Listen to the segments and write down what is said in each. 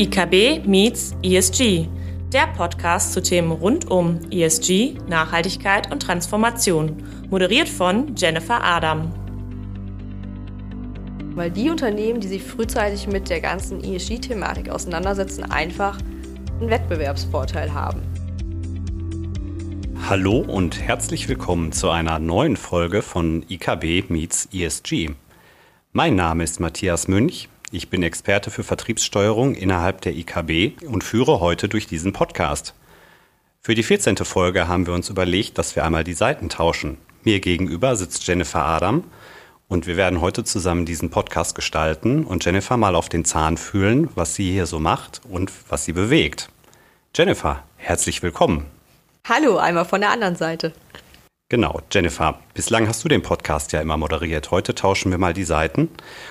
IKB meets ESG, der Podcast zu Themen rund um ESG, Nachhaltigkeit und Transformation, moderiert von Jennifer Adam. Weil die Unternehmen, die sich frühzeitig mit der ganzen ESG-Thematik auseinandersetzen, einfach einen Wettbewerbsvorteil haben. Hallo und herzlich willkommen zu einer neuen Folge von IKB Meets ESG. Mein Name ist Matthias Münch. Ich bin Experte für Vertriebssteuerung innerhalb der IKB und führe heute durch diesen Podcast. Für die 14. Folge haben wir uns überlegt, dass wir einmal die Seiten tauschen. Mir gegenüber sitzt Jennifer Adam und wir werden heute zusammen diesen Podcast gestalten und Jennifer mal auf den Zahn fühlen, was sie hier so macht und was sie bewegt. Jennifer, herzlich willkommen. Hallo, einmal von der anderen Seite. Genau, Jennifer, bislang hast du den Podcast ja immer moderiert. Heute tauschen wir mal die Seiten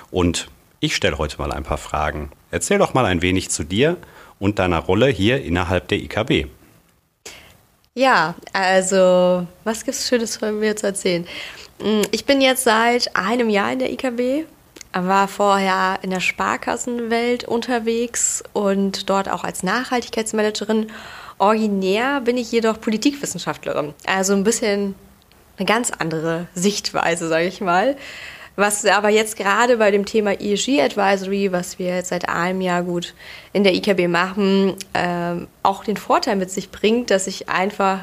und ich stelle heute mal ein paar Fragen. Erzähl doch mal ein wenig zu dir und deiner Rolle hier innerhalb der IKB. Ja, also, was gibt es Schönes von mir zu erzählen? Hm, ich bin jetzt seit einem Jahr in der IKB, war vorher in der Sparkassenwelt unterwegs und dort auch als Nachhaltigkeitsmanagerin Originär bin ich jedoch Politikwissenschaftlerin. Also ein bisschen eine ganz andere Sichtweise, sage ich mal. Was aber jetzt gerade bei dem Thema ESG Advisory, was wir jetzt seit einem Jahr gut in der IKB machen, äh, auch den Vorteil mit sich bringt, dass ich einfach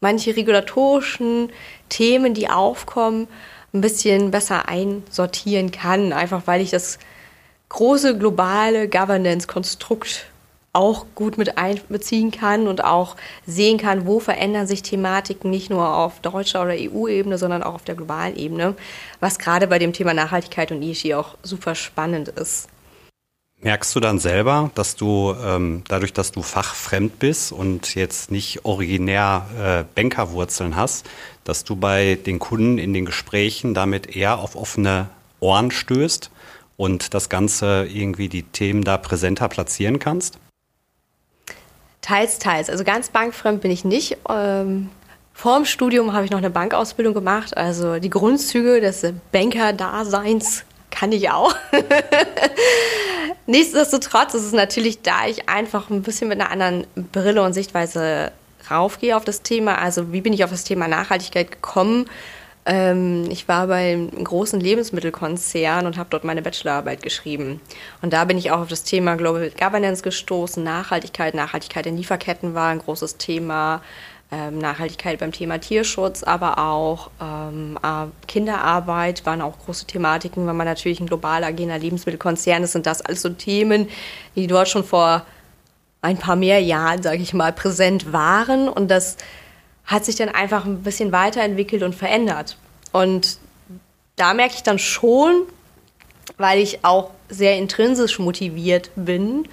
manche regulatorischen Themen, die aufkommen, ein bisschen besser einsortieren kann, einfach weil ich das große globale Governance-Konstrukt auch gut mit einbeziehen kann und auch sehen kann, wo verändern sich Thematiken nicht nur auf deutscher oder EU-Ebene, sondern auch auf der globalen Ebene, was gerade bei dem Thema Nachhaltigkeit und ESG auch super spannend ist. Merkst du dann selber, dass du ähm, dadurch, dass du fachfremd bist und jetzt nicht originär äh, Bankerwurzeln hast, dass du bei den Kunden in den Gesprächen damit eher auf offene Ohren stößt und das Ganze irgendwie die Themen da präsenter platzieren kannst? Teils, teils. Also ganz bankfremd bin ich nicht. Ähm, vor dem Studium habe ich noch eine Bankausbildung gemacht. Also die Grundzüge des Banker-Daseins kann ich auch. Nichtsdestotrotz ist es natürlich, da ich einfach ein bisschen mit einer anderen Brille und Sichtweise raufgehe auf das Thema. Also wie bin ich auf das Thema Nachhaltigkeit gekommen? Ähm, ich war bei einem großen Lebensmittelkonzern und habe dort meine Bachelorarbeit geschrieben. Und da bin ich auch auf das Thema Global Governance gestoßen. Nachhaltigkeit, Nachhaltigkeit in Lieferketten war ein großes Thema. Ähm, Nachhaltigkeit beim Thema Tierschutz, aber auch ähm, Kinderarbeit waren auch große Thematiken, weil man natürlich ein global agierender Lebensmittelkonzern ist, sind das alles so Themen, die dort schon vor ein paar mehr Jahren, sage ich mal, präsent waren. Und das hat sich dann einfach ein bisschen weiterentwickelt und verändert. Und da merke ich dann schon, weil ich auch sehr intrinsisch motiviert bin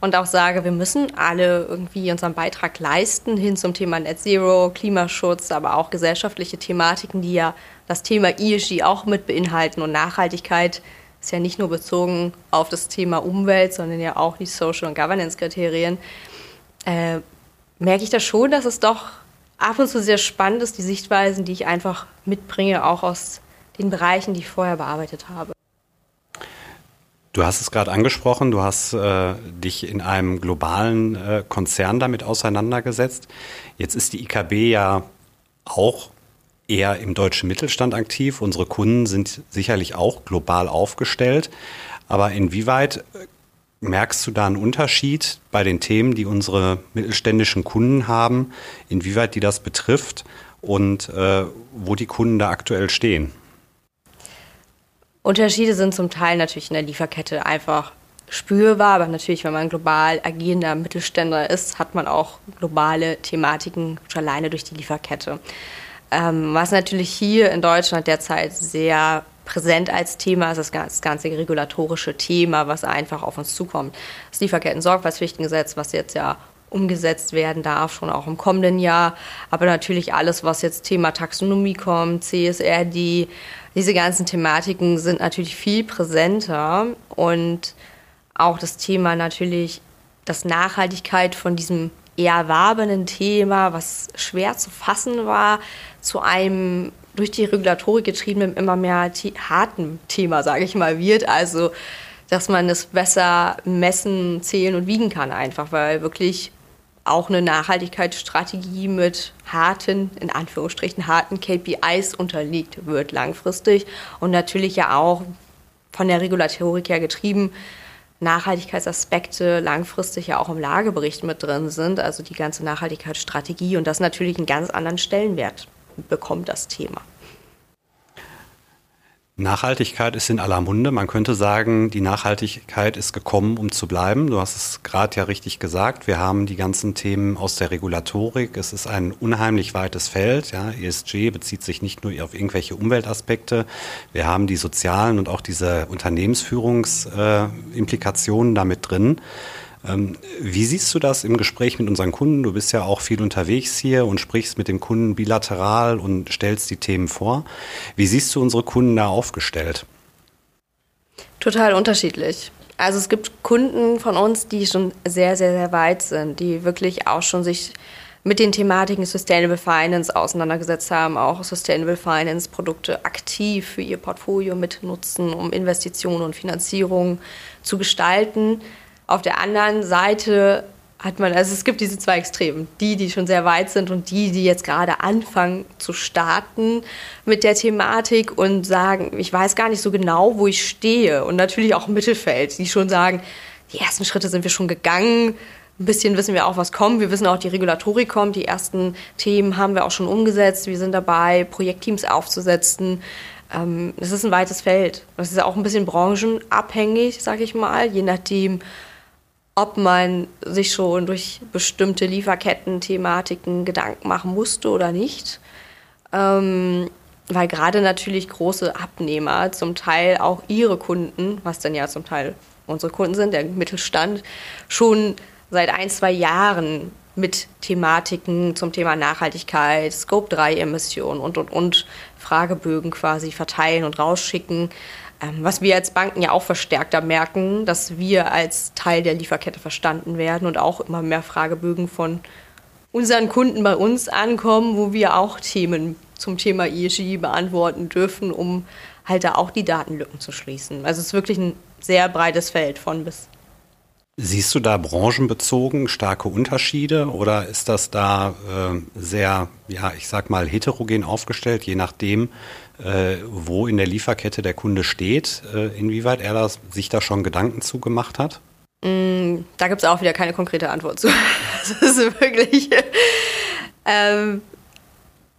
und auch sage, wir müssen alle irgendwie unseren Beitrag leisten hin zum Thema Net Zero, Klimaschutz, aber auch gesellschaftliche Thematiken, die ja das Thema ESG auch mit beinhalten und Nachhaltigkeit ist ja nicht nur bezogen auf das Thema Umwelt, sondern ja auch die Social- und Governance-Kriterien. Äh, merke ich da schon, dass es doch ab und zu sehr spannend ist, die Sichtweisen, die ich einfach mitbringe, auch aus den Bereichen, die ich vorher bearbeitet habe. Du hast es gerade angesprochen, du hast äh, dich in einem globalen äh, Konzern damit auseinandergesetzt. Jetzt ist die IKB ja auch eher im deutschen Mittelstand aktiv. Unsere Kunden sind sicherlich auch global aufgestellt. Aber inwieweit Merkst du da einen Unterschied bei den Themen, die unsere mittelständischen Kunden haben, inwieweit die das betrifft und äh, wo die Kunden da aktuell stehen? Unterschiede sind zum Teil natürlich in der Lieferkette einfach spürbar, aber natürlich, wenn man global agierender Mittelständler ist, hat man auch globale Thematiken schon alleine durch die Lieferkette. Ähm, was natürlich hier in Deutschland derzeit sehr präsent als Thema ist das ganze regulatorische Thema, was einfach auf uns zukommt. Das Lieferketten-Sorgfaltspflichtengesetz, was jetzt ja umgesetzt werden darf, schon auch im kommenden Jahr. Aber natürlich alles, was jetzt Thema Taxonomie kommt, CSRD, diese ganzen Thematiken sind natürlich viel präsenter. Und auch das Thema natürlich, dass Nachhaltigkeit von diesem eher erworbenen Thema, was schwer zu fassen war, zu einem durch die Regulatorik getriebenen immer mehr harten Thema, sage ich mal, wird. Also dass man es besser messen, zählen und wiegen kann einfach, weil wirklich auch eine Nachhaltigkeitsstrategie mit harten, in Anführungsstrichen harten KPIs unterliegt wird langfristig und natürlich ja auch von der Regulatorik her getrieben Nachhaltigkeitsaspekte langfristig ja auch im Lagebericht mit drin sind, also die ganze Nachhaltigkeitsstrategie und das natürlich einen ganz anderen Stellenwert bekommt das Thema. Nachhaltigkeit ist in aller Munde. Man könnte sagen, die Nachhaltigkeit ist gekommen, um zu bleiben. Du hast es gerade ja richtig gesagt. Wir haben die ganzen Themen aus der Regulatorik. Es ist ein unheimlich weites Feld. Ja, ESG bezieht sich nicht nur auf irgendwelche Umweltaspekte. Wir haben die sozialen und auch diese Unternehmensführungsimplikationen damit drin. Ähm, wie siehst du das im Gespräch mit unseren Kunden? Du bist ja auch viel unterwegs hier und sprichst mit dem Kunden bilateral und stellst die Themen vor. Wie siehst du unsere Kunden da aufgestellt? Total unterschiedlich. Also es gibt Kunden von uns, die schon sehr, sehr, sehr weit sind, die wirklich auch schon sich mit den Thematiken Sustainable Finance auseinandergesetzt haben, auch Sustainable Finance Produkte aktiv für ihr Portfolio mitnutzen, um Investitionen und Finanzierung zu gestalten. Auf der anderen Seite hat man, also es gibt diese zwei Extremen, die, die schon sehr weit sind und die, die jetzt gerade anfangen zu starten mit der Thematik und sagen, ich weiß gar nicht so genau, wo ich stehe. Und natürlich auch Mittelfeld, die schon sagen, die ersten Schritte sind wir schon gegangen, ein bisschen wissen wir auch, was kommt. Wir wissen auch, die Regulatorik kommt. Die ersten Themen haben wir auch schon umgesetzt. Wir sind dabei, Projektteams aufzusetzen. Ähm, es ist ein weites Feld. Das ist auch ein bisschen branchenabhängig, sage ich mal, je nachdem, ob man sich schon durch bestimmte Lieferketten-Thematiken Gedanken machen musste oder nicht. Ähm, weil gerade natürlich große Abnehmer zum Teil auch ihre Kunden, was dann ja zum Teil unsere Kunden sind, der Mittelstand, schon seit ein, zwei Jahren mit Thematiken zum Thema Nachhaltigkeit, Scope-3-Emissionen und, und, und Fragebögen quasi verteilen und rausschicken. Ähm, was wir als Banken ja auch verstärkter merken, dass wir als Teil der Lieferkette verstanden werden und auch immer mehr Fragebögen von unseren Kunden bei uns ankommen, wo wir auch Themen zum Thema ESG beantworten dürfen, um halt da auch die Datenlücken zu schließen. Also es ist wirklich ein sehr breites Feld von bis. Siehst du da branchenbezogen starke Unterschiede oder ist das da äh, sehr, ja, ich sag mal, heterogen aufgestellt, je nachdem, äh, wo in der Lieferkette der Kunde steht, äh, inwieweit er das, sich da schon Gedanken zu gemacht hat? Mm, da gibt es auch wieder keine konkrete Antwort zu. Das ist wirklich ähm,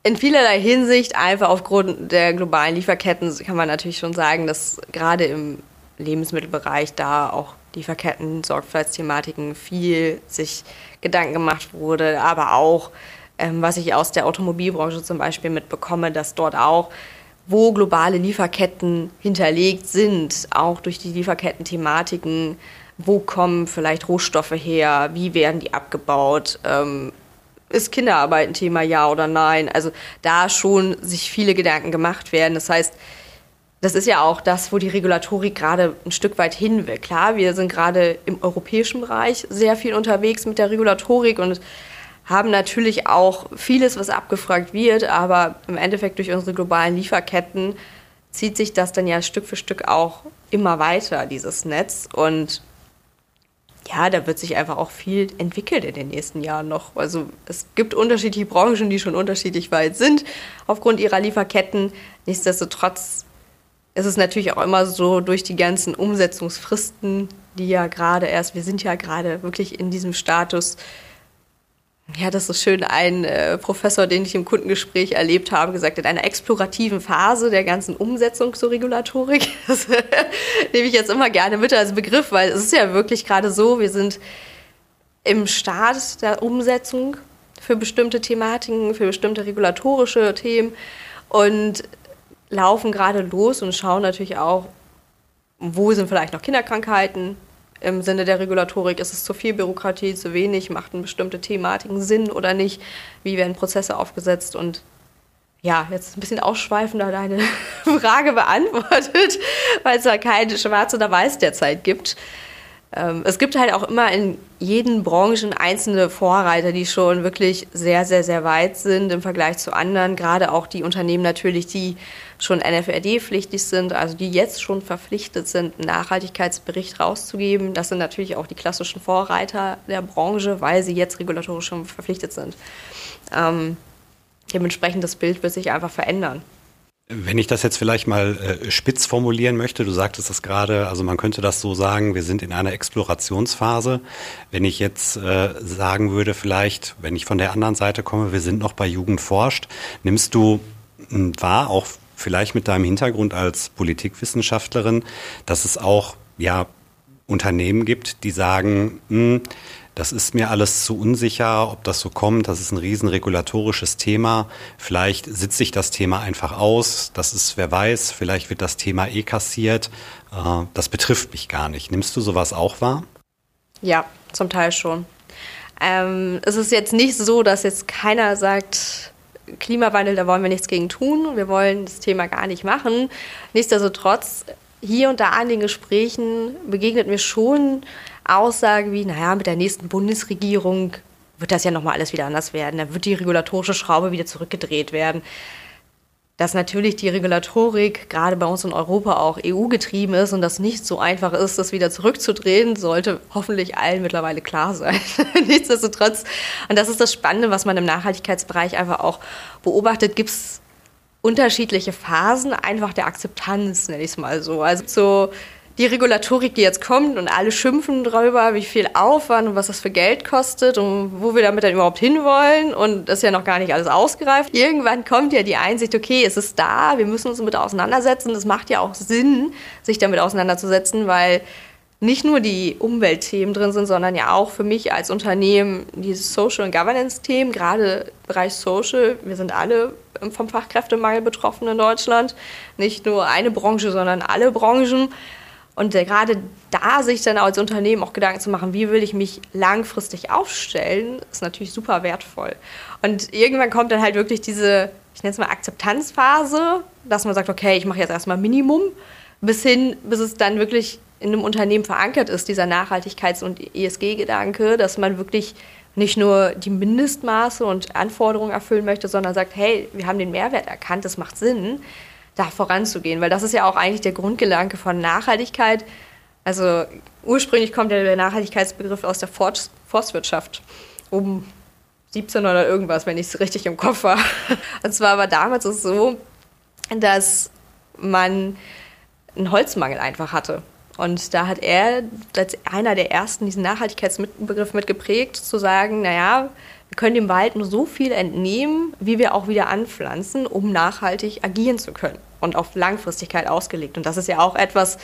in vielerlei Hinsicht, einfach aufgrund der globalen Lieferketten, kann man natürlich schon sagen, dass gerade im Lebensmittelbereich da auch Lieferketten, Sorgfaltsthematiken viel sich Gedanken gemacht wurde, aber auch, ähm, was ich aus der Automobilbranche zum Beispiel mitbekomme, dass dort auch wo globale Lieferketten hinterlegt sind, auch durch die Lieferketten-Thematiken, wo kommen vielleicht Rohstoffe her, wie werden die abgebaut, ähm, ist Kinderarbeit ein Thema, ja oder nein? Also da schon sich viele Gedanken gemacht werden. Das heißt, das ist ja auch das, wo die Regulatorik gerade ein Stück weit hin will. Klar, wir sind gerade im europäischen Bereich sehr viel unterwegs mit der Regulatorik und haben natürlich auch vieles, was abgefragt wird, aber im Endeffekt durch unsere globalen Lieferketten zieht sich das dann ja Stück für Stück auch immer weiter, dieses Netz. Und ja, da wird sich einfach auch viel entwickelt in den nächsten Jahren noch. Also es gibt unterschiedliche Branchen, die schon unterschiedlich weit sind aufgrund ihrer Lieferketten. Nichtsdestotrotz ist es natürlich auch immer so durch die ganzen Umsetzungsfristen, die ja gerade erst, wir sind ja gerade wirklich in diesem Status, ja, das ist schön, ein äh, Professor, den ich im Kundengespräch erlebt habe, gesagt in einer explorativen Phase der ganzen Umsetzung zur Regulatorik. Das nehme ich jetzt immer gerne mit als Begriff, weil es ist ja wirklich gerade so, wir sind im Start der Umsetzung für bestimmte Thematiken, für bestimmte regulatorische Themen und laufen gerade los und schauen natürlich auch, wo sind vielleicht noch Kinderkrankheiten, im Sinne der Regulatorik? Ist es zu viel Bürokratie, zu wenig? Machten bestimmte Thematiken Sinn oder nicht? Wie werden Prozesse aufgesetzt? Und ja, jetzt ein bisschen ausschweifender deine Frage beantwortet, weil es da kein Schwarz oder Weiß derzeit gibt. Ähm, es gibt halt auch immer in jeden Branchen einzelne Vorreiter, die schon wirklich sehr, sehr, sehr weit sind im Vergleich zu anderen. Gerade auch die Unternehmen natürlich, die schon NFRD-pflichtig sind, also die jetzt schon verpflichtet sind, einen Nachhaltigkeitsbericht rauszugeben. Das sind natürlich auch die klassischen Vorreiter der Branche, weil sie jetzt regulatorisch schon verpflichtet sind. Ähm, dementsprechend das Bild wird sich einfach verändern. Wenn ich das jetzt vielleicht mal äh, spitz formulieren möchte, du sagtest das gerade, also man könnte das so sagen, wir sind in einer Explorationsphase. Wenn ich jetzt äh, sagen würde, vielleicht, wenn ich von der anderen Seite komme, wir sind noch bei Jugend forscht, nimmst du hm, wahr, auch vielleicht mit deinem Hintergrund als Politikwissenschaftlerin, dass es auch ja Unternehmen gibt, die sagen, mh, hm, das ist mir alles zu unsicher, ob das so kommt. Das ist ein riesen regulatorisches Thema. Vielleicht sitze ich das Thema einfach aus. Das ist, wer weiß, vielleicht wird das Thema eh kassiert. Äh, das betrifft mich gar nicht. Nimmst du sowas auch wahr? Ja, zum Teil schon. Ähm, es ist jetzt nicht so, dass jetzt keiner sagt, Klimawandel, da wollen wir nichts gegen tun. Wir wollen das Thema gar nicht machen. Nichtsdestotrotz, hier und da in den Gesprächen begegnet mir schon Aussage wie, naja, mit der nächsten Bundesregierung wird das ja nochmal alles wieder anders werden. Da wird die regulatorische Schraube wieder zurückgedreht werden. Dass natürlich die Regulatorik gerade bei uns in Europa auch EU-getrieben ist und das nicht so einfach ist, das wieder zurückzudrehen, sollte hoffentlich allen mittlerweile klar sein. Nichtsdestotrotz, und das ist das Spannende, was man im Nachhaltigkeitsbereich einfach auch beobachtet, gibt es unterschiedliche Phasen einfach der Akzeptanz, nenne ich es mal so. Also so die Regulatorik, die jetzt kommt und alle schimpfen darüber, wie viel Aufwand und was das für Geld kostet und wo wir damit dann überhaupt hinwollen und das ist ja noch gar nicht alles ausgereift. Irgendwann kommt ja die Einsicht, okay, es ist da, wir müssen uns damit auseinandersetzen. Es macht ja auch Sinn, sich damit auseinanderzusetzen, weil nicht nur die Umweltthemen drin sind, sondern ja auch für mich als Unternehmen diese Social- und Governance-Themen, gerade im Bereich Social. Wir sind alle vom Fachkräftemangel betroffen in Deutschland. Nicht nur eine Branche, sondern alle Branchen. Und gerade da sich dann als Unternehmen auch Gedanken zu machen, wie will ich mich langfristig aufstellen, ist natürlich super wertvoll. Und irgendwann kommt dann halt wirklich diese, ich nenne es mal Akzeptanzphase, dass man sagt, okay, ich mache jetzt erstmal Minimum, bis hin, bis es dann wirklich in einem Unternehmen verankert ist, dieser Nachhaltigkeits- und ESG-Gedanke, dass man wirklich nicht nur die Mindestmaße und Anforderungen erfüllen möchte, sondern sagt, hey, wir haben den Mehrwert erkannt, das macht Sinn da voranzugehen, weil das ist ja auch eigentlich der Grundgedanke von Nachhaltigkeit. Also ursprünglich kommt ja der Nachhaltigkeitsbegriff aus der Forstwirtschaft um 17 oder irgendwas, wenn ich es richtig im Kopf war. Und zwar war damals es so, dass man einen Holzmangel einfach hatte. Und da hat er als einer der ersten diesen Nachhaltigkeitsbegriff mitgeprägt, zu sagen, naja, können dem Wald nur so viel entnehmen, wie wir auch wieder anpflanzen, um nachhaltig agieren zu können und auf Langfristigkeit ausgelegt. Und das ist ja auch etwas,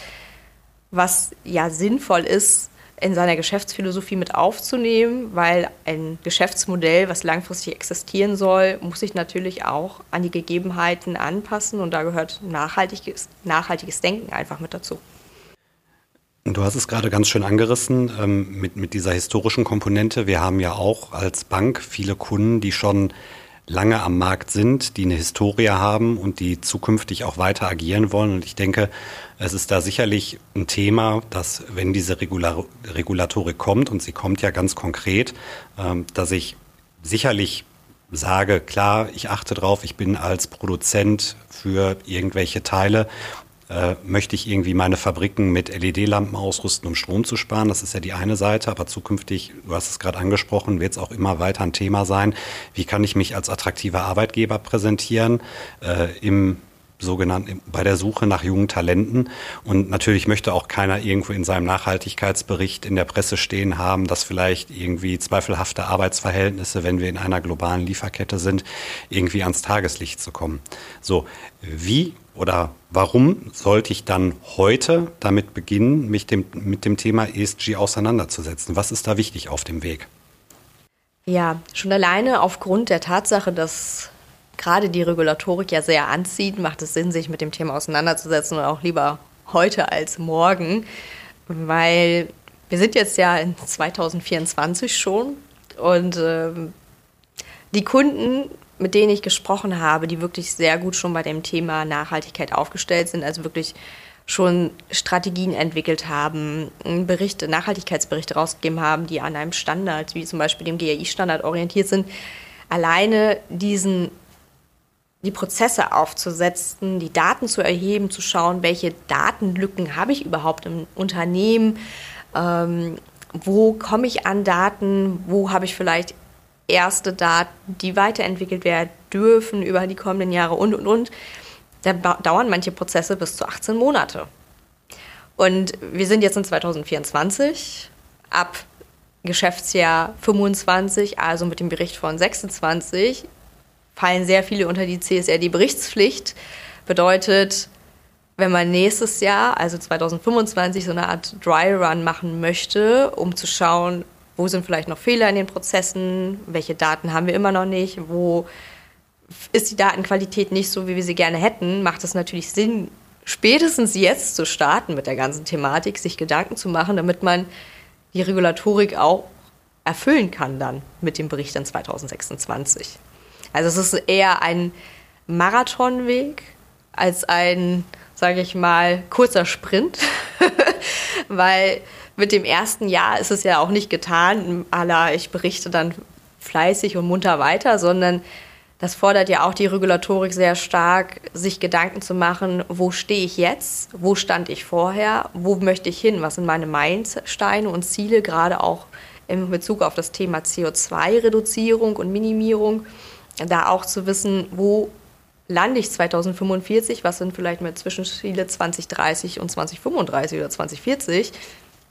was ja sinnvoll ist, in seiner Geschäftsphilosophie mit aufzunehmen, weil ein Geschäftsmodell, was langfristig existieren soll, muss sich natürlich auch an die Gegebenheiten anpassen und da gehört nachhaltiges, nachhaltiges Denken einfach mit dazu. Du hast es gerade ganz schön angerissen ähm, mit, mit dieser historischen Komponente. Wir haben ja auch als Bank viele Kunden, die schon lange am Markt sind, die eine Historie haben und die zukünftig auch weiter agieren wollen. Und ich denke, es ist da sicherlich ein Thema, dass wenn diese Regular Regulatorik kommt, und sie kommt ja ganz konkret, ähm, dass ich sicherlich sage, klar, ich achte drauf, ich bin als Produzent für irgendwelche Teile äh, möchte ich irgendwie meine Fabriken mit LED-Lampen ausrüsten, um Strom zu sparen. Das ist ja die eine Seite, aber zukünftig, du hast es gerade angesprochen, wird es auch immer weiter ein Thema sein. Wie kann ich mich als attraktiver Arbeitgeber präsentieren äh, im sogenannten bei der Suche nach jungen Talenten. Und natürlich möchte auch keiner irgendwo in seinem Nachhaltigkeitsbericht in der Presse stehen haben, dass vielleicht irgendwie zweifelhafte Arbeitsverhältnisse, wenn wir in einer globalen Lieferkette sind, irgendwie ans Tageslicht zu kommen. So, wie oder warum sollte ich dann heute damit beginnen, mich dem, mit dem Thema ESG auseinanderzusetzen? Was ist da wichtig auf dem Weg? Ja, schon alleine aufgrund der Tatsache, dass gerade die Regulatorik ja sehr anzieht, macht es Sinn, sich mit dem Thema auseinanderzusetzen und auch lieber heute als morgen, weil wir sind jetzt ja in 2024 schon und äh, die Kunden mit denen ich gesprochen habe, die wirklich sehr gut schon bei dem Thema Nachhaltigkeit aufgestellt sind, also wirklich schon Strategien entwickelt haben, Berichte, Nachhaltigkeitsberichte rausgegeben haben, die an einem Standard, wie zum Beispiel dem GAI-Standard orientiert sind, alleine diesen die Prozesse aufzusetzen, die Daten zu erheben, zu schauen, welche Datenlücken habe ich überhaupt im Unternehmen, ähm, wo komme ich an Daten, wo habe ich vielleicht erste Daten, die weiterentwickelt werden dürfen über die kommenden Jahre und, und, und. Da dauern manche Prozesse bis zu 18 Monate. Und wir sind jetzt in 2024. Ab Geschäftsjahr 25, also mit dem Bericht von 26, fallen sehr viele unter die CSRD-Berichtspflicht. Bedeutet, wenn man nächstes Jahr, also 2025, so eine Art Dry Run machen möchte, um zu schauen, wo sind vielleicht noch Fehler in den Prozessen, welche Daten haben wir immer noch nicht, wo ist die Datenqualität nicht so, wie wir sie gerne hätten, macht es natürlich Sinn, spätestens jetzt zu starten mit der ganzen Thematik, sich Gedanken zu machen, damit man die Regulatorik auch erfüllen kann dann mit dem Bericht in 2026. Also es ist eher ein Marathonweg als ein, sage ich mal, kurzer Sprint, weil mit dem ersten Jahr ist es ja auch nicht getan, aller ich berichte dann fleißig und munter weiter, sondern das fordert ja auch die Regulatorik sehr stark, sich Gedanken zu machen, wo stehe ich jetzt, wo stand ich vorher, wo möchte ich hin, was sind meine Meilensteine und Ziele, gerade auch in Bezug auf das Thema CO2-Reduzierung und Minimierung, da auch zu wissen, wo lande ich 2045, was sind vielleicht mehr Zwischenziele 2030 und 2035 oder 2040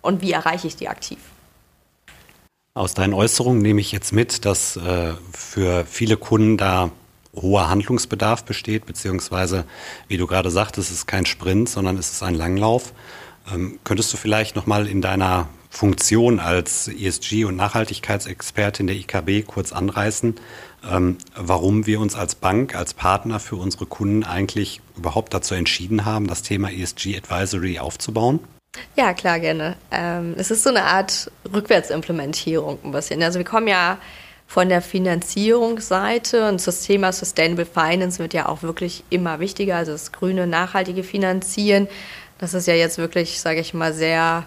und wie erreiche ich die aktiv. Aus deinen Äußerungen nehme ich jetzt mit, dass äh, für viele Kunden da hoher Handlungsbedarf besteht, beziehungsweise, wie du gerade sagtest, es ist kein Sprint, sondern es ist ein Langlauf. Ähm, könntest du vielleicht nochmal in deiner Funktion als ESG- und Nachhaltigkeitsexpertin der IKB kurz anreißen, ähm, warum wir uns als Bank, als Partner für unsere Kunden eigentlich überhaupt dazu entschieden haben, das Thema ESG Advisory aufzubauen? Ja, klar, gerne. Ähm, es ist so eine Art Rückwärtsimplementierung ein bisschen. Also wir kommen ja von der Finanzierungsseite und das Thema Sustainable Finance wird ja auch wirklich immer wichtiger, also das grüne, nachhaltige Finanzieren. Das ist ja jetzt wirklich, sage ich mal, sehr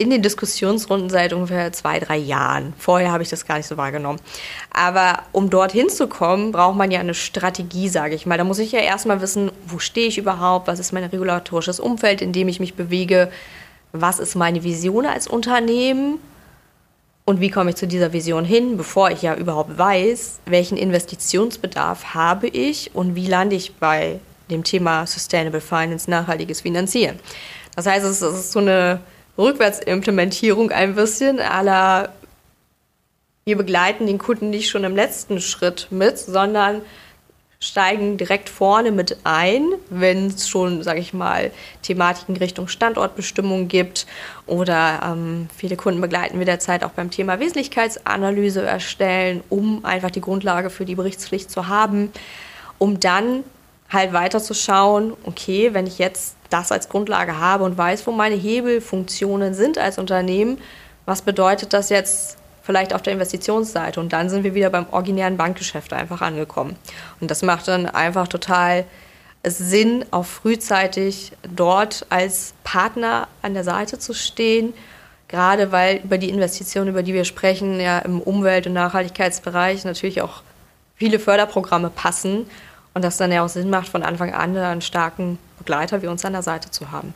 in den Diskussionsrunden seit ungefähr zwei, drei Jahren. Vorher habe ich das gar nicht so wahrgenommen. Aber um dorthin zu kommen, braucht man ja eine Strategie, sage ich mal. Da muss ich ja erstmal wissen, wo stehe ich überhaupt, was ist mein regulatorisches Umfeld, in dem ich mich bewege, was ist meine Vision als Unternehmen und wie komme ich zu dieser Vision hin, bevor ich ja überhaupt weiß, welchen Investitionsbedarf habe ich und wie lande ich bei dem Thema Sustainable Finance, nachhaltiges Finanzieren. Das heißt, es ist so eine Rückwärtsimplementierung ein bisschen, aller wir begleiten den Kunden nicht schon im letzten Schritt mit, sondern steigen direkt vorne mit ein, wenn es schon, sage ich mal, Thematiken Richtung Standortbestimmung gibt oder ähm, viele Kunden begleiten wir derzeit auch beim Thema Wesentlichkeitsanalyse erstellen, um einfach die Grundlage für die Berichtspflicht zu haben, um dann halt weiter zu schauen, okay, wenn ich jetzt das als Grundlage habe und weiß, wo meine Hebelfunktionen sind als Unternehmen, was bedeutet das jetzt vielleicht auf der Investitionsseite? Und dann sind wir wieder beim originären Bankgeschäft einfach angekommen. Und das macht dann einfach total Sinn, auch frühzeitig dort als Partner an der Seite zu stehen, gerade weil über die Investitionen, über die wir sprechen, ja im Umwelt- und Nachhaltigkeitsbereich natürlich auch viele Förderprogramme passen und das dann ja auch Sinn macht, von Anfang an einen starken Begleiter wie uns an der Seite zu haben.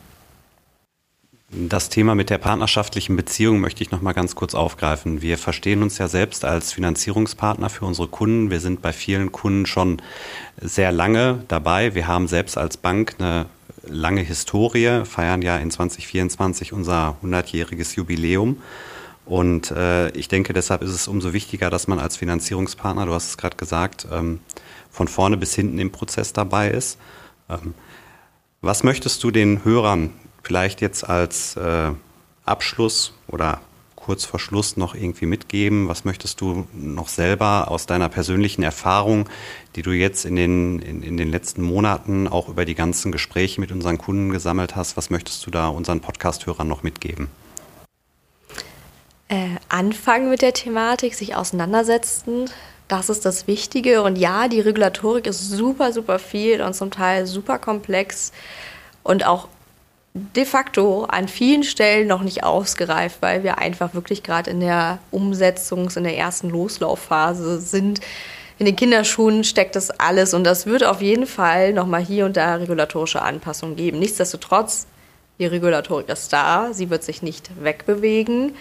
Das Thema mit der partnerschaftlichen Beziehung möchte ich noch mal ganz kurz aufgreifen. Wir verstehen uns ja selbst als Finanzierungspartner für unsere Kunden. Wir sind bei vielen Kunden schon sehr lange dabei. Wir haben selbst als Bank eine lange Historie, feiern ja in 2024 unser 100-jähriges Jubiläum. Und äh, ich denke, deshalb ist es umso wichtiger, dass man als Finanzierungspartner, du hast es gerade gesagt, ähm, von vorne bis hinten im Prozess dabei ist. Ähm, was möchtest du den Hörern vielleicht jetzt als äh, Abschluss oder kurz vor Schluss noch irgendwie mitgeben? Was möchtest du noch selber aus deiner persönlichen Erfahrung, die du jetzt in den, in, in den letzten Monaten auch über die ganzen Gespräche mit unseren Kunden gesammelt hast, was möchtest du da unseren Podcast-Hörern noch mitgeben? Äh, anfangen mit der Thematik, sich auseinandersetzen, das ist das Wichtige. Und ja, die Regulatorik ist super, super viel und zum Teil super komplex und auch de facto an vielen Stellen noch nicht ausgereift, weil wir einfach wirklich gerade in der Umsetzungs-, in der ersten Loslaufphase sind. In den Kinderschuhen steckt das alles und das wird auf jeden Fall nochmal hier und da regulatorische Anpassungen geben. Nichtsdestotrotz, die Regulatorik ist da, sie wird sich nicht wegbewegen.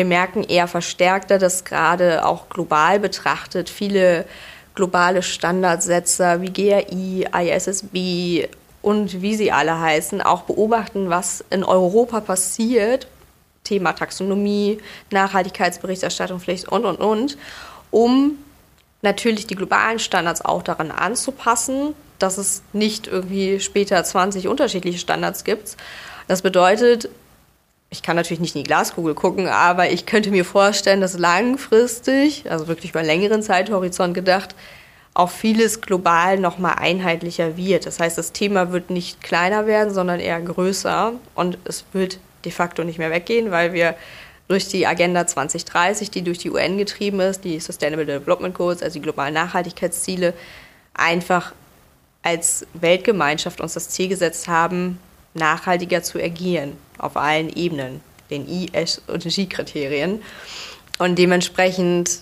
Wir merken eher verstärkter, dass gerade auch global betrachtet viele globale Standardsetzer wie GRI, ISSB und wie sie alle heißen, auch beobachten, was in Europa passiert. Thema Taxonomie, Nachhaltigkeitsberichterstattung, Pflicht und, und, und, um natürlich die globalen Standards auch daran anzupassen, dass es nicht irgendwie später 20 unterschiedliche Standards gibt. Das bedeutet, ich kann natürlich nicht in die Glaskugel gucken, aber ich könnte mir vorstellen, dass langfristig, also wirklich über einen längeren Zeithorizont gedacht, auch vieles global nochmal einheitlicher wird. Das heißt, das Thema wird nicht kleiner werden, sondern eher größer und es wird de facto nicht mehr weggehen, weil wir durch die Agenda 2030, die durch die UN getrieben ist, die Sustainable Development Goals, also die globalen Nachhaltigkeitsziele, einfach als Weltgemeinschaft uns das Ziel gesetzt haben, nachhaltiger zu agieren auf allen Ebenen, den I, S und G-Kriterien. Und dementsprechend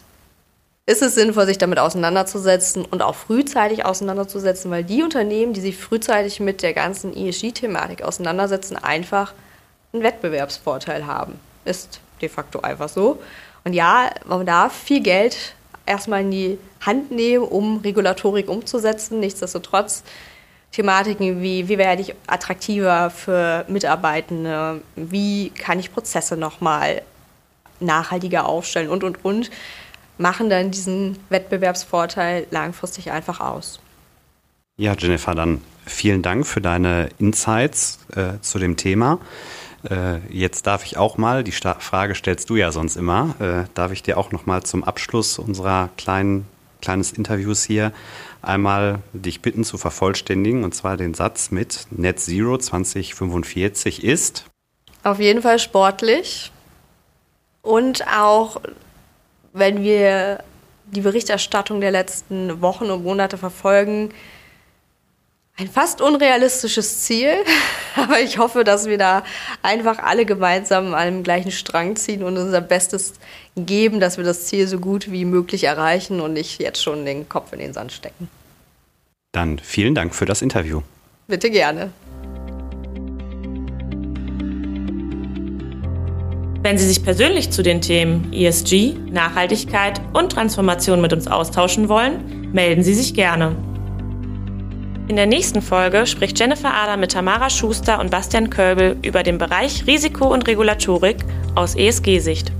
ist es sinnvoll, sich damit auseinanderzusetzen und auch frühzeitig auseinanderzusetzen, weil die Unternehmen, die sich frühzeitig mit der ganzen ESG-Thematik auseinandersetzen, einfach einen Wettbewerbsvorteil haben. Ist de facto einfach so. Und ja, man darf viel Geld erstmal in die Hand nehmen, um Regulatorik umzusetzen. Nichtsdestotrotz Thematiken wie, wie werde ich attraktiver für Mitarbeitende, wie kann ich Prozesse nochmal nachhaltiger aufstellen und, und, und machen dann diesen Wettbewerbsvorteil langfristig einfach aus. Ja, Jennifer, dann vielen Dank für deine Insights äh, zu dem Thema. Äh, jetzt darf ich auch mal, die Sta Frage stellst du ja sonst immer, äh, darf ich dir auch noch mal zum Abschluss unserer kleinen kleines Interviews hier einmal dich bitten zu vervollständigen und zwar den Satz mit Net Zero 2045 ist. Auf jeden Fall sportlich. Und auch wenn wir die Berichterstattung der letzten Wochen und Monate verfolgen, ein fast unrealistisches Ziel, aber ich hoffe, dass wir da einfach alle gemeinsam an einem gleichen Strang ziehen und unser Bestes geben, dass wir das Ziel so gut wie möglich erreichen und nicht jetzt schon den Kopf in den Sand stecken. Dann vielen Dank für das Interview. Bitte gerne. Wenn Sie sich persönlich zu den Themen ESG, Nachhaltigkeit und Transformation mit uns austauschen wollen, melden Sie sich gerne. In der nächsten Folge spricht Jennifer Ader mit Tamara Schuster und Bastian Körbel über den Bereich Risiko und Regulatorik aus ESG-Sicht.